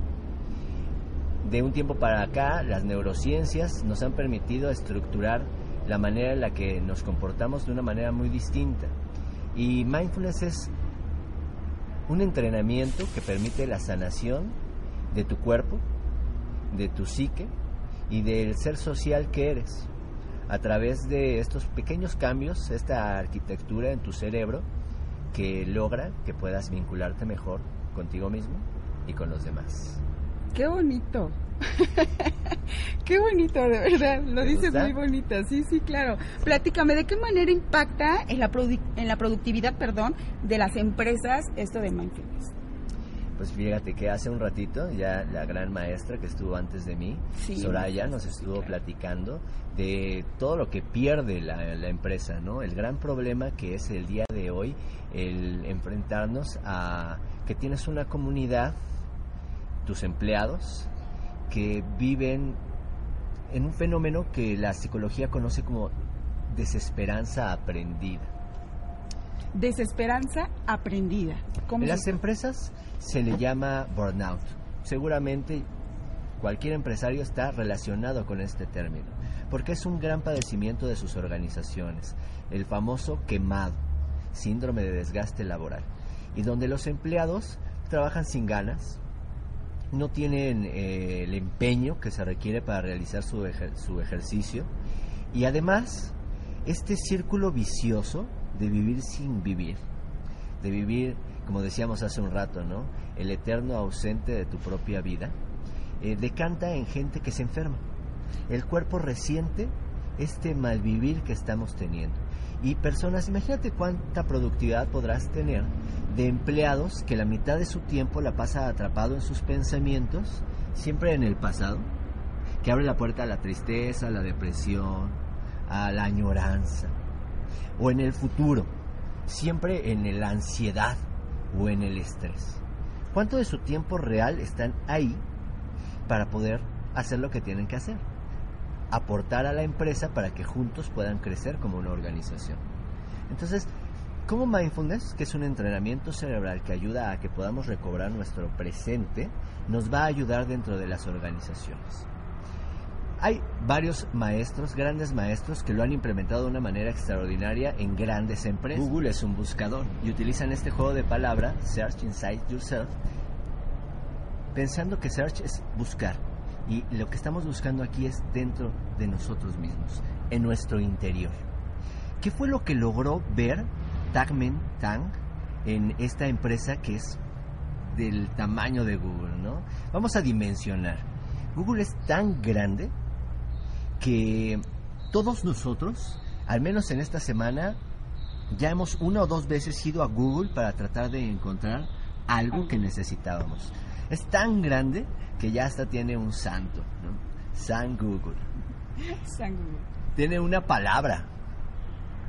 de un tiempo para acá, las neurociencias nos han permitido estructurar la manera en la que nos comportamos de una manera muy distinta. Y mindfulness es un entrenamiento que permite la sanación de tu cuerpo, de tu psique y del ser social que eres. A través de estos pequeños cambios, esta arquitectura en tu cerebro que logra que puedas vincularte mejor contigo mismo y con los demás. Qué bonito. qué bonito, de verdad. Lo dices muy bonito. Sí, sí, claro. Platícame, ¿de qué manera impacta en la, en la productividad, perdón, de las empresas esto de mindfulness? Pues fíjate que hace un ratito ya la gran maestra que estuvo antes de mí, Soraya, nos estuvo platicando de todo lo que pierde la, la, empresa, ¿no? El gran problema que es el día de hoy el enfrentarnos a que tienes una comunidad, tus empleados, que viven en un fenómeno que la psicología conoce como desesperanza aprendida. Desesperanza aprendida. en las empresas se le llama burnout. Seguramente cualquier empresario está relacionado con este término, porque es un gran padecimiento de sus organizaciones, el famoso quemado, síndrome de desgaste laboral, y donde los empleados trabajan sin ganas, no tienen eh, el empeño que se requiere para realizar su, su ejercicio, y además este círculo vicioso de vivir sin vivir, de vivir, como decíamos hace un rato, ¿no? El eterno ausente de tu propia vida, eh, decanta en gente que se enferma. El cuerpo resiente este malvivir que estamos teniendo. Y personas, imagínate cuánta productividad podrás tener de empleados que la mitad de su tiempo la pasa atrapado en sus pensamientos, siempre en el pasado, que abre la puerta a la tristeza, a la depresión, a la añoranza, o en el futuro, siempre en la ansiedad o en el estrés. ¿Cuánto de su tiempo real están ahí para poder hacer lo que tienen que hacer? Aportar a la empresa para que juntos puedan crecer como una organización. Entonces, como mindfulness, que es un entrenamiento cerebral que ayuda a que podamos recobrar nuestro presente, nos va a ayudar dentro de las organizaciones. Hay varios maestros, grandes maestros, que lo han implementado de una manera extraordinaria en grandes empresas. Google es un buscador y utilizan este juego de palabra, Search Inside Yourself, pensando que Search es buscar. Y lo que estamos buscando aquí es dentro de nosotros mismos, en nuestro interior. ¿Qué fue lo que logró ver Tagmen Tang en esta empresa que es del tamaño de Google, ¿no? Vamos a dimensionar. Google es tan grande que todos nosotros, al menos en esta semana, ya hemos una o dos veces ido a Google para tratar de encontrar algo que necesitábamos. Es tan grande que ya hasta tiene un santo, ¿no? San Google. San Google. Tiene una palabra,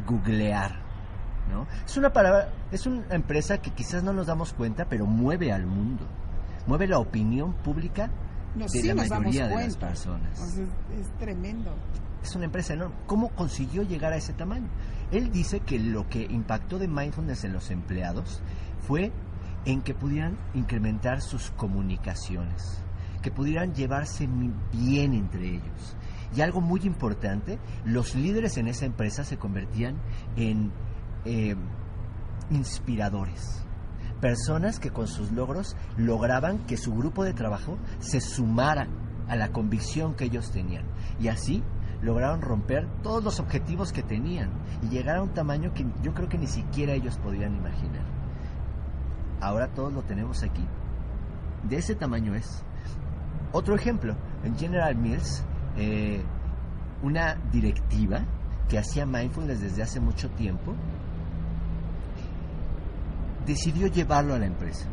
googlear, ¿no? Es una palabra, es una empresa que quizás no nos damos cuenta, pero mueve al mundo. Mueve la opinión pública de la mayoría de las personas. es, tremendo. Es una empresa enorme. ¿Cómo consiguió llegar a ese tamaño? Él dice que lo que impactó de mindfulness en los empleados fue en que pudieran incrementar sus comunicaciones, que pudieran llevarse bien entre ellos. Y algo muy importante, los líderes en esa empresa se convertían en eh, inspiradores personas que con sus logros lograban que su grupo de trabajo se sumara a la convicción que ellos tenían. Y así lograron romper todos los objetivos que tenían y llegar a un tamaño que yo creo que ni siquiera ellos podían imaginar. Ahora todos lo tenemos aquí. De ese tamaño es. Otro ejemplo, en General Mills, eh, una directiva que hacía mindfulness desde hace mucho tiempo, decidió llevarlo a la empresa.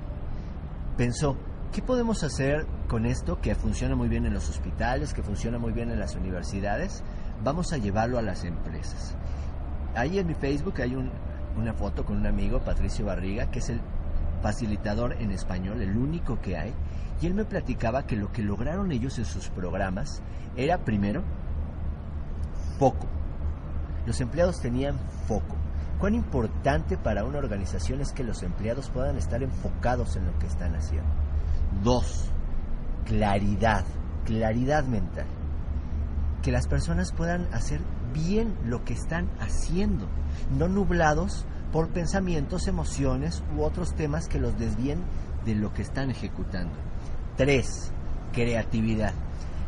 Pensó, ¿qué podemos hacer con esto que funciona muy bien en los hospitales, que funciona muy bien en las universidades? Vamos a llevarlo a las empresas. Ahí en mi Facebook hay una foto con un amigo, Patricio Barriga, que es el facilitador en español, el único que hay, y él me platicaba que lo que lograron ellos en sus programas era primero foco. Los empleados tenían foco cuán importante para una organización es que los empleados puedan estar enfocados en lo que están haciendo. Dos, claridad. claridad mental. Que las personas puedan hacer bien lo que están haciendo, no nublados por pensamientos, emociones u otros temas que los desvíen de lo que están ejecutando. Tres, creatividad.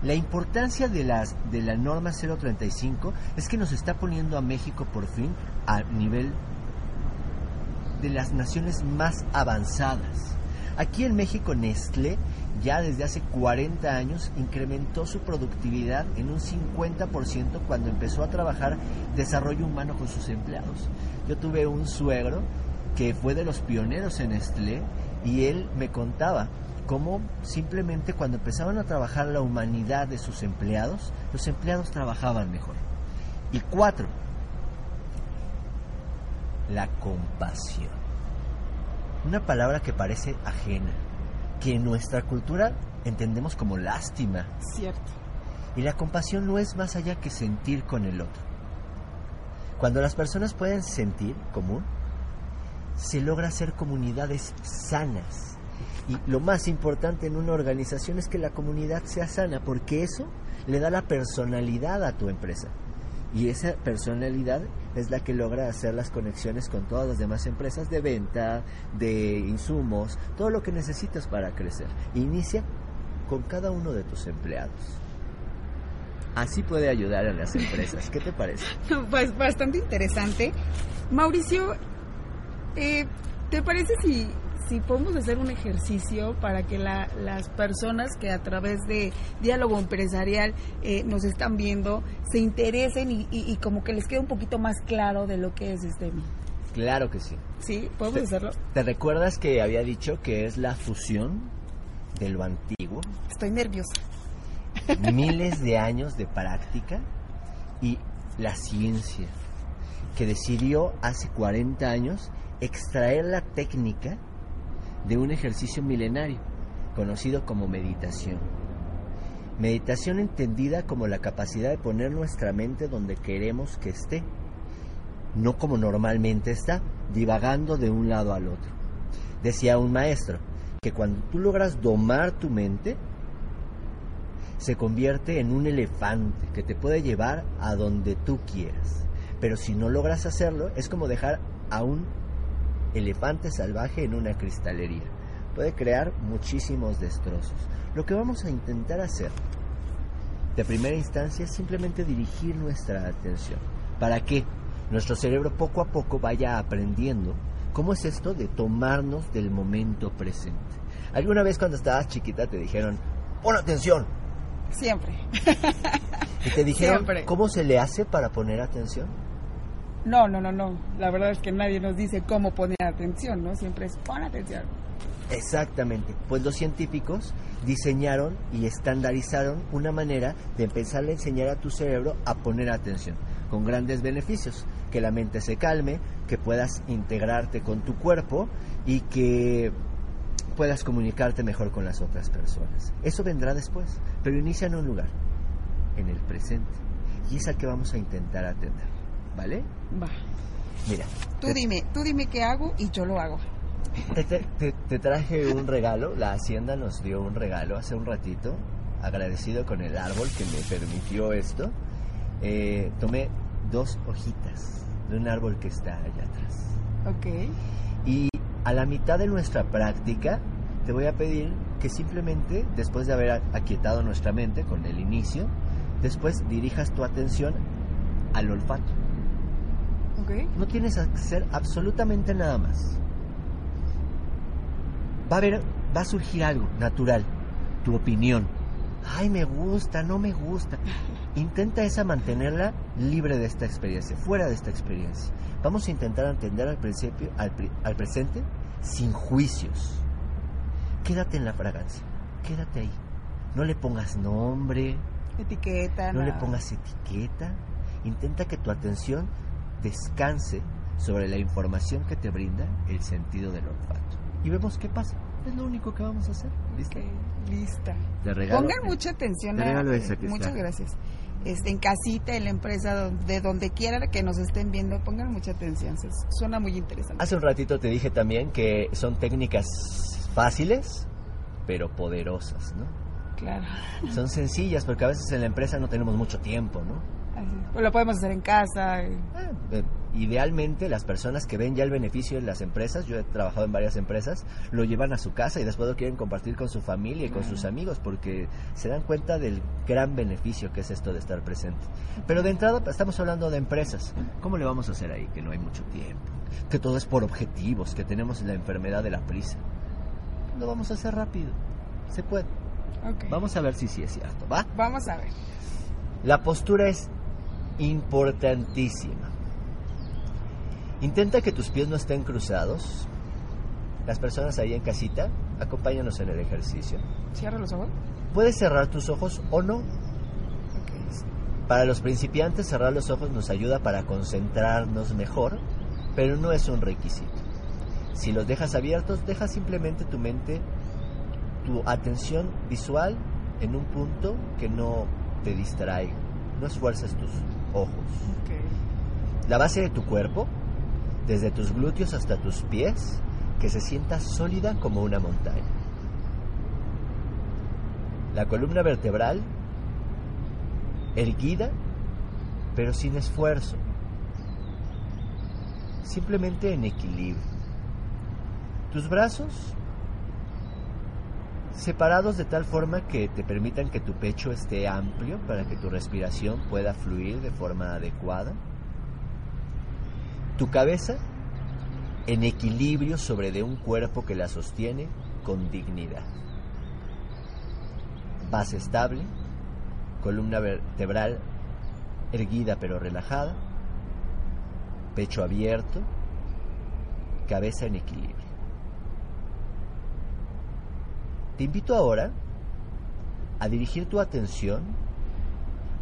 La importancia de, las, de la norma 035 es que nos está poniendo a México por fin a nivel de las naciones más avanzadas. Aquí en México Nestlé ya desde hace 40 años incrementó su productividad en un 50% cuando empezó a trabajar desarrollo humano con sus empleados. Yo tuve un suegro que fue de los pioneros en Nestlé y él me contaba cómo simplemente cuando empezaban a trabajar la humanidad de sus empleados, los empleados trabajaban mejor. Y cuatro, la compasión. Una palabra que parece ajena, que en nuestra cultura entendemos como lástima. Cierto. Y la compasión no es más allá que sentir con el otro. Cuando las personas pueden sentir común, se logra hacer comunidades sanas. Y lo más importante en una organización es que la comunidad sea sana, porque eso le da la personalidad a tu empresa. Y esa personalidad es la que logra hacer las conexiones con todas las demás empresas de venta, de insumos, todo lo que necesitas para crecer. Inicia con cada uno de tus empleados. Así puede ayudar a las empresas. ¿Qué te parece? Pues bastante interesante. Mauricio, eh, ¿te parece si si podemos hacer un ejercicio para que las personas que a través de diálogo empresarial eh, nos están viendo se interesen y, como que les quede un poquito más claro de lo que es este Claro que sí. Sí, podemos hacerlo. ¿Te recuerdas que había dicho que es la fusión de lo antiguo? Estoy nerviosa. Miles de años de práctica y la ciencia que decidió hace 40 años extraer la técnica de un ejercicio milenario conocido como meditación. Meditación entendida como la capacidad de poner nuestra mente donde queremos que esté, no como normalmente está, divagando de un lado al otro. Decía un maestro que cuando tú logras domar tu mente, se convierte en un elefante que te puede llevar a donde tú quieras. Pero si no logras hacerlo, es como dejar a un elefante salvaje en una cristalería. Puede crear muchísimos destrozos. Lo que vamos a intentar hacer de primera instancia es simplemente dirigir nuestra atención. ¿Para que Nuestro cerebro poco a poco vaya aprendiendo cómo es esto de tomarnos del momento presente. ¿Alguna vez cuando estabas chiquita te dijeron, pon atención? Siempre. ¿Y te dijeron cómo se le hace para poner atención? No, no, no, no. La verdad es que nadie nos dice cómo poner atención, ¿no? Siempre es pon atención. Exactamente. Pues los científicos diseñaron y estandarizaron una manera de empezar a enseñar a tu cerebro a poner atención, con grandes beneficios. Que la mente se calme, que puedas integrarte con tu cuerpo y que puedas comunicarte mejor con las otras personas. Eso vendrá después, pero inicia en un lugar, en el presente. Y es al que vamos a intentar atender. ¿Vale? Va. Mira. Tú dime, tú dime qué hago y yo lo hago. Te, traje un regalo, la Hacienda nos dio un regalo hace un ratito, agradecido con el árbol que me permitió esto. Eh, tomé dos hojitas de un árbol que está allá atrás. Ok. Y a la mitad de nuestra práctica, te voy a pedir que simplemente, después de haber aquietado nuestra mente con el inicio, después dirijas tu atención al olfato. No tienes que hacer absolutamente nada más. Va a haber, va a surgir algo natural, tu opinión. Ay, me gusta, no me gusta. Intenta esa mantenerla libre de esta experiencia, fuera de esta experiencia. Vamos a intentar entender al principio, al, al presente, sin juicios. Quédate en la fragancia, quédate ahí. No le pongas nombre, etiqueta, no le pongas etiqueta. Intenta que tu atención descanse sobre la información que te brinda el sentido del olfato. Y vemos qué pasa. Es lo único que vamos a hacer. ¿Lista? lista. regalo, Pongan mucha atención. A, muchas gracias. Este, en casita, en la empresa, de donde quiera que nos estén viendo, pongan mucha atención. Suena muy interesante. Hace un ratito te dije también que son técnicas fáciles, pero poderosas, ¿no? Claro. Son sencillas porque a veces en la empresa no tenemos mucho tiempo, ¿no? O lo podemos hacer en casa. Ah, idealmente las personas que ven ya el beneficio en las empresas, yo he trabajado en varias empresas, lo llevan a su casa y después lo quieren compartir con su familia y con sus amigos porque se dan cuenta del gran beneficio que es esto de estar presente. Pero de entrada estamos hablando de empresas. ¿Cómo le vamos a hacer ahí? Que no hay mucho tiempo, que todo es por objetivos, que tenemos la enfermedad de la prisa. Lo vamos a hacer rápido. Se puede. Vamos a ver si sí es cierto, ¿va? Vamos a ver. La postura es importantísima. Intenta que tus pies no estén cruzados. Las personas ahí en casita, acompáñanos en el ejercicio. Cierra los ojos. Puedes cerrar tus ojos o no. Para los principiantes cerrar los ojos nos ayuda para concentrarnos mejor, pero no es un requisito. Si los dejas abiertos, deja simplemente tu mente, tu atención visual en un punto que no te distraiga. No esfuerces tus ojos. La base de tu cuerpo, desde tus glúteos hasta tus pies, que se sienta sólida como una montaña. La columna vertebral erguida, pero sin esfuerzo. Simplemente en equilibrio. Tus brazos separados de tal forma que te permitan que tu pecho esté amplio para que tu respiración pueda fluir de forma adecuada. Tu cabeza en equilibrio sobre de un cuerpo que la sostiene con dignidad. Base estable, columna vertebral erguida pero relajada, pecho abierto, cabeza en equilibrio. Te invito ahora a dirigir tu atención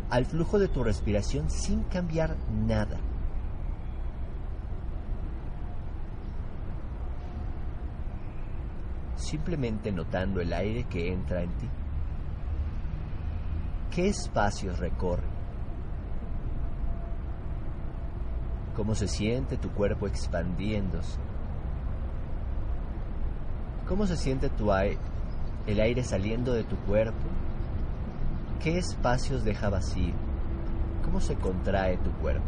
al flujo de tu respiración sin cambiar nada. Simplemente notando el aire que entra en ti. ¿Qué espacios recorre? ¿Cómo se siente tu cuerpo expandiéndose? ¿Cómo se siente tu aire? El aire saliendo de tu cuerpo? ¿Qué espacios deja vacío? ¿Cómo se contrae tu cuerpo?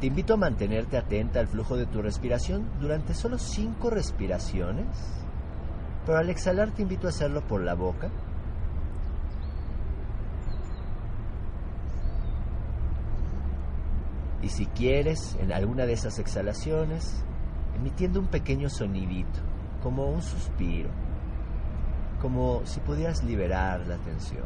Te invito a mantenerte atenta al flujo de tu respiración durante solo cinco respiraciones, pero al exhalar te invito a hacerlo por la boca. Y si quieres, en alguna de esas exhalaciones, emitiendo un pequeño sonidito, como un suspiro, como si pudieras liberar la tensión.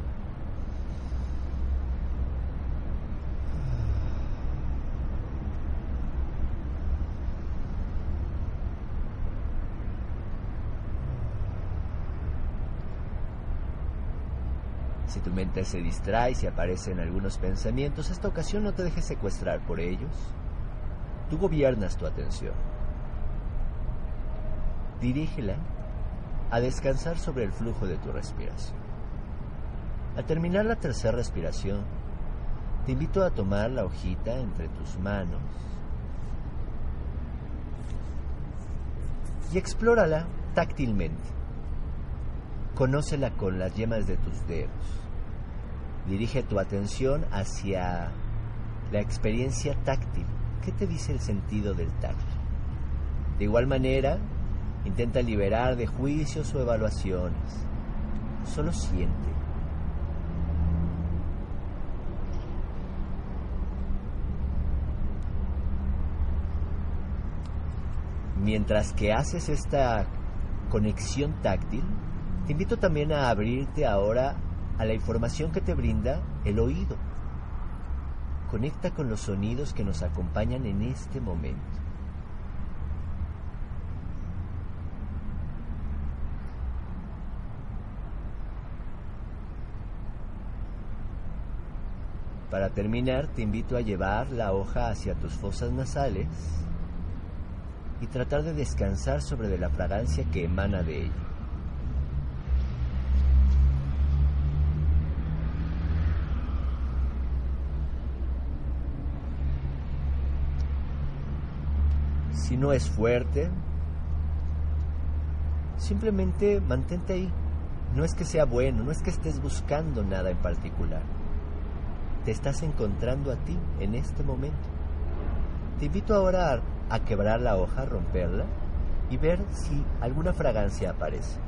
Si tu mente se distrae se aparecen algunos pensamientos, esta ocasión no te dejes secuestrar por ellos. Tú gobiernas tu atención dirígela a descansar sobre el flujo de tu respiración. Al terminar la tercera respiración, te invito a tomar la hojita entre tus manos y explórala táctilmente. Conócela con las yemas de tus dedos. Dirige tu atención hacia la experiencia táctil. ¿Qué te dice el sentido del tacto? De igual manera, Intenta liberar de juicios o evaluaciones. Solo siente. Mientras que haces esta conexión táctil, te invito también a abrirte ahora a la información que te brinda el oído. Conecta con los sonidos que nos acompañan en este momento. Para terminar, te invito a llevar la hoja hacia tus fosas nasales y tratar de descansar sobre de la fragancia que emana de ella. Si no es fuerte, simplemente mantente ahí. No es que sea bueno, no es que estés buscando nada en particular. Te estás encontrando a ti en este momento. Te invito ahora a, quebrar la hoja, romperla y ver si alguna fragancia aparece.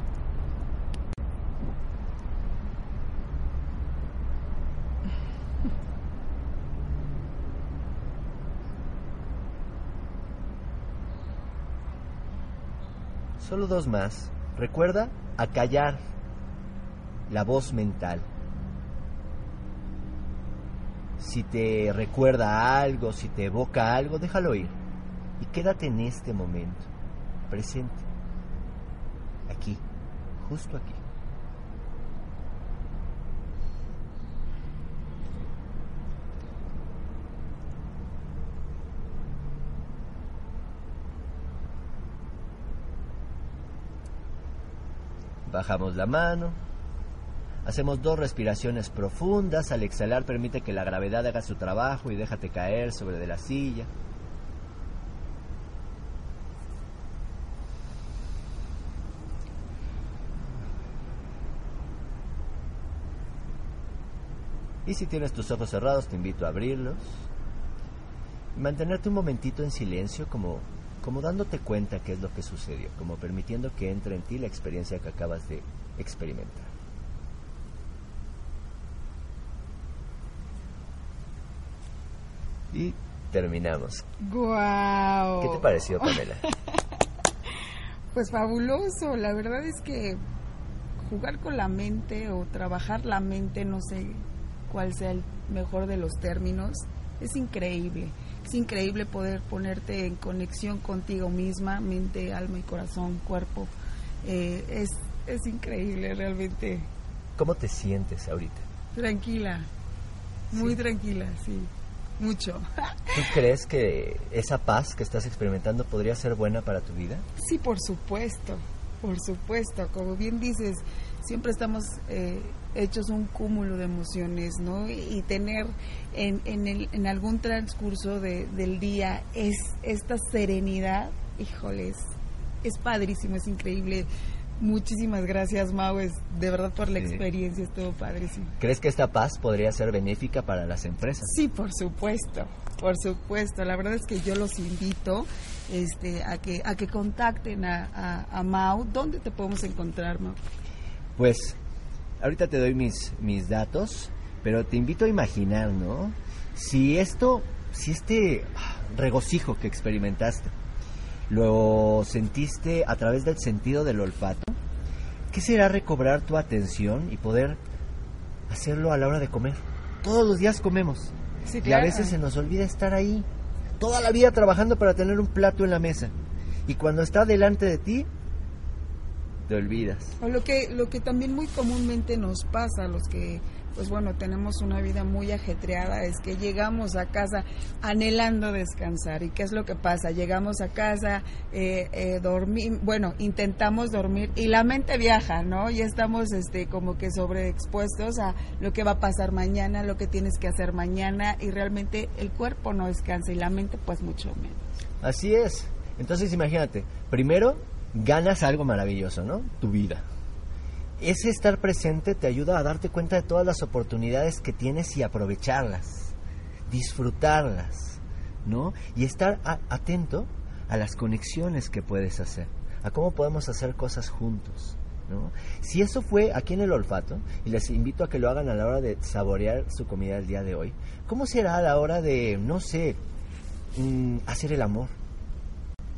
Solo dos más. Recuerda acallar la voz mental. Si te recuerda algo, si te evoca algo, déjalo ir. Y quédate en este momento, presente. Aquí, justo aquí. Bajamos la mano. Hacemos dos respiraciones profundas. Al exhalar permite que la gravedad haga su trabajo y déjate caer sobre de la silla. Y si tienes tus ojos cerrados, te invito a abrirlos. Y mantenerte un momentito en silencio como como dándote cuenta qué es lo que sucedió, como permitiendo que entre en ti la experiencia que acabas de experimentar. Y terminamos. ¡Guau! ¿Qué te pareció, Pamela? pues fabuloso, la verdad es que jugar con la mente o trabajar la mente, no sé cuál sea el mejor de los términos, es increíble. Es increíble poder ponerte en conexión contigo misma, mente, alma y corazón, cuerpo. Eh, es, es increíble realmente. ¿Cómo te sientes ahorita? Tranquila, muy tranquila, sí, mucho. ¿Tú crees que esa paz que estás experimentando podría ser buena para tu vida? Sí, por supuesto, por supuesto. Como bien dices, siempre estamos eh, hechos un cúmulo de emociones, ¿no? Y tener en, en, el, en algún transcurso de, del día es esta serenidad, híjoles, es padrísimo, es increíble. Muchísimas gracias, Mau, es de verdad por la experiencia, estuvo padrísimo. ¿Crees que esta paz podría ser benéfica para las empresas? Sí, por supuesto, por supuesto. La verdad es que yo los invito este, a, que, a que contacten a, a, a Mau. ¿Dónde te podemos encontrar, Mau? Pues ahorita te doy mis, mis datos, pero te invito a imaginar, ¿no? Si esto, si este regocijo que experimentaste lo sentiste a través del sentido del olfato, ¿qué será recobrar tu atención y poder hacerlo a la hora de comer? Todos los días comemos. Y a veces se nos olvida estar ahí. Toda la vida trabajando para tener un plato en la mesa. Y cuando está delante de ti, te olvidas. O lo que, lo que también muy comúnmente nos pasa a los que, pues bueno, tenemos una vida muy ajetreada, es que llegamos a casa anhelando descansar. ¿Y qué es lo que pasa? Llegamos a casa, eh, eh dormir, bueno, intentamos dormir y la mente viaja, ¿no? Y estamos este, como que sobreexpuestos a lo que va a pasar mañana, lo que tienes que hacer mañana y realmente el cuerpo no descansa y la mente pues mucho menos. Así es. Entonces imagínate, primero ganas algo maravilloso, ¿no? Tu vida. Ese estar presente te ayuda a darte cuenta de todas las oportunidades que tienes y aprovecharlas, disfrutarlas, ¿no? Y estar atento a las conexiones que puedes hacer, a cómo podemos hacer cosas juntos. ¿no? Si eso fue aquí en el olfato, y les invito a que lo hagan a la hora de saborear su comida el día de hoy, ¿cómo será a la hora de, no sé, mm, hacer el amor?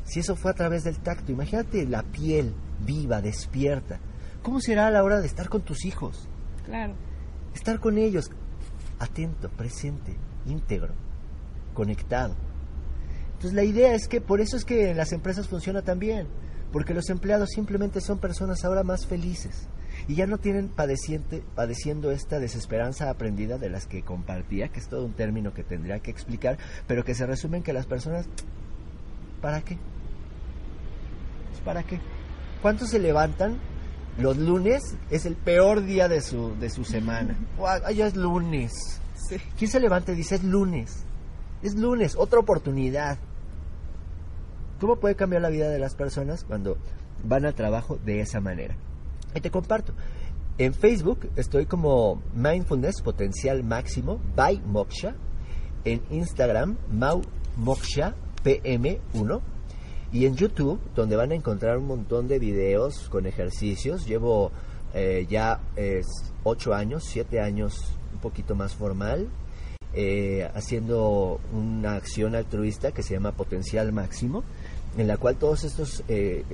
Si eso fue a través del tacto, imagínate la piel viva, despierta. ¿Cómo será a la hora de estar con tus hijos? Claro. Estar con ellos, atento, presente, íntegro, conectado. Entonces la idea es que por eso es que en las empresas funciona tan bien, porque los empleados simplemente son personas ahora más felices y ya no tienen padeciendo esta desesperanza aprendida de las que compartía, que es todo un término que tendría que explicar, pero que se resume en que las personas, ¿para qué? ¿Para qué? ¿Cuántos se levantan? Los lunes es el peor día de su, de su semana. Ay, ya es lunes. ¿Quién se levanta y dice es lunes? Es lunes, otra oportunidad. ¿Cómo puede cambiar la vida de las personas cuando van al trabajo de esa manera. Y te comparto. En Facebook estoy como Mindfulness Potencial Máximo by Moksha. En Instagram, Mau Moksha PM1. Y en YouTube, donde van a encontrar un montón de videos con ejercicios. Llevo eh, ya eh, 8 años, 7 años un poquito más formal, eh, haciendo una acción altruista que se llama Potencial Máximo, en la cual todos estos eh,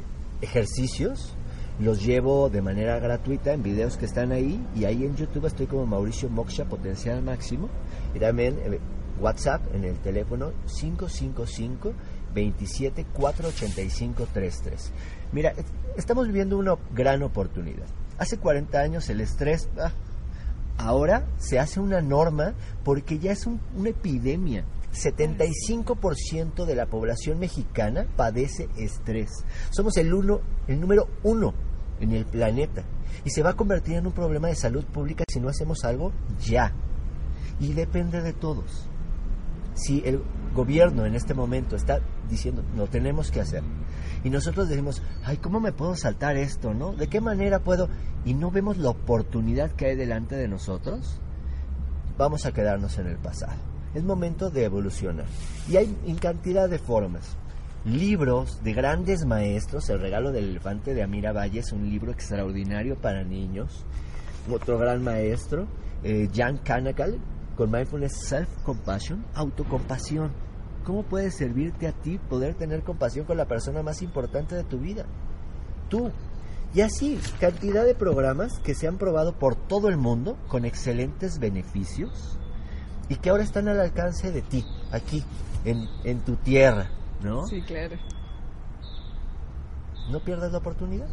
ejercicios los llevo de manera gratuita en videos que están ahí y ahí en YouTube estoy como Mauricio Moksha Potencial Máximo y también eh, WhatsApp en el teléfono 555 27 485 33. Mira, estamos viviendo una gran oportunidad. Hace 40 años el estrés ah, ahora se hace una norma porque ya es una epidemia. 75% de la población mexicana padece estrés. Somos el, uno, el número uno en el planeta. Y se va a convertir en un problema de salud pública si no hacemos algo ya. Y depende de todos. Si el gobierno en este momento está diciendo, lo tenemos que hacer, y nosotros decimos, ay, ¿cómo me puedo saltar esto, no? ¿De qué manera puedo? Y no vemos la oportunidad que hay delante de nosotros, vamos a quedarnos en el pasado. Es momento de evolucionar. Y hay en cantidad de formas. Libros de grandes maestros, El regalo del elefante de Amira Valle es un libro extraordinario para niños. Otro gran maestro, eh, Jan Kanakal, con Mindfulness Self-Compassion, autocompasión. ¿Cómo puede servirte a ti poder tener compasión con la persona más importante de tu vida? Tú. Y así, cantidad de programas que se han probado por todo el mundo con excelentes beneficios y que ahora están al alcance de ti, aquí, en, en tu tierra, ¿no? Sí, claro. ¿No pierdas la oportunidad?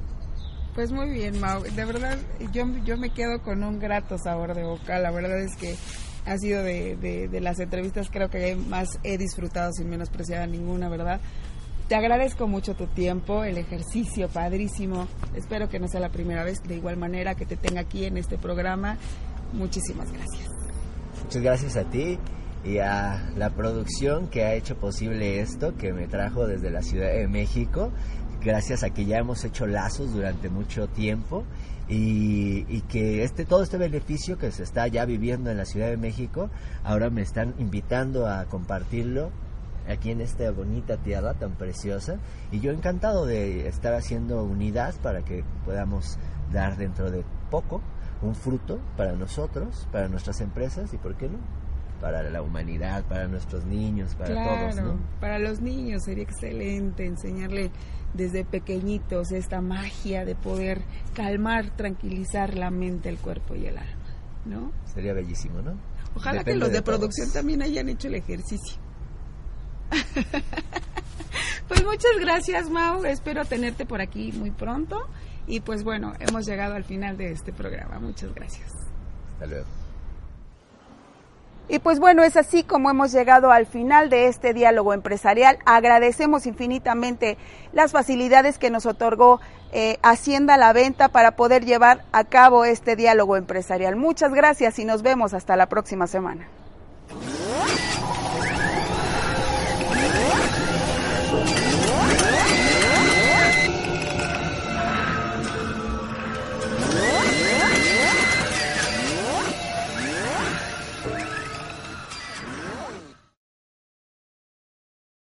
Pues muy bien, Mau. De verdad, yo, yo me quedo con un grato sabor de boca. La verdad es que ha sido de, de, las entrevistas creo que más he disfrutado sin menospreciar a ninguna, ¿verdad? Te agradezco mucho tu tiempo, el ejercicio padrísimo. Espero que no sea la primera vez, de igual manera que te tenga aquí en este programa. Muchísimas gracias. Muchas gracias a ti y a la producción que ha hecho posible esto, que me trajo desde la Ciudad de México, gracias a que ya hemos hecho lazos durante mucho tiempo y, que este todo este beneficio que se está ya viviendo en la Ciudad de México, ahora me están invitando a compartirlo aquí en esta bonita tierra tan preciosa. Y yo encantado de estar haciendo unidad para que podamos dar dentro de poco un fruto para nosotros, para nuestras empresas y por qué no para la humanidad, para nuestros niños, para todos, ¿no? Para los niños sería excelente enseñarle desde pequeñitos esta magia de poder calmar, tranquilizar la mente, el cuerpo y el alma, ¿no? Sería bellísimo, ¿no? Ojalá que los de, producción también hayan hecho el ejercicio. pues muchas gracias, Mau. Espero tenerte por aquí muy pronto. Y pues bueno, hemos llegado al final de este programa. Muchas gracias. Hasta luego. Y pues bueno, es así como hemos llegado al final de este diálogo empresarial. Agradecemos infinitamente las facilidades que nos otorgó eh, Hacienda la Venta para poder llevar a cabo este diálogo empresarial. Muchas gracias y nos vemos hasta la próxima semana.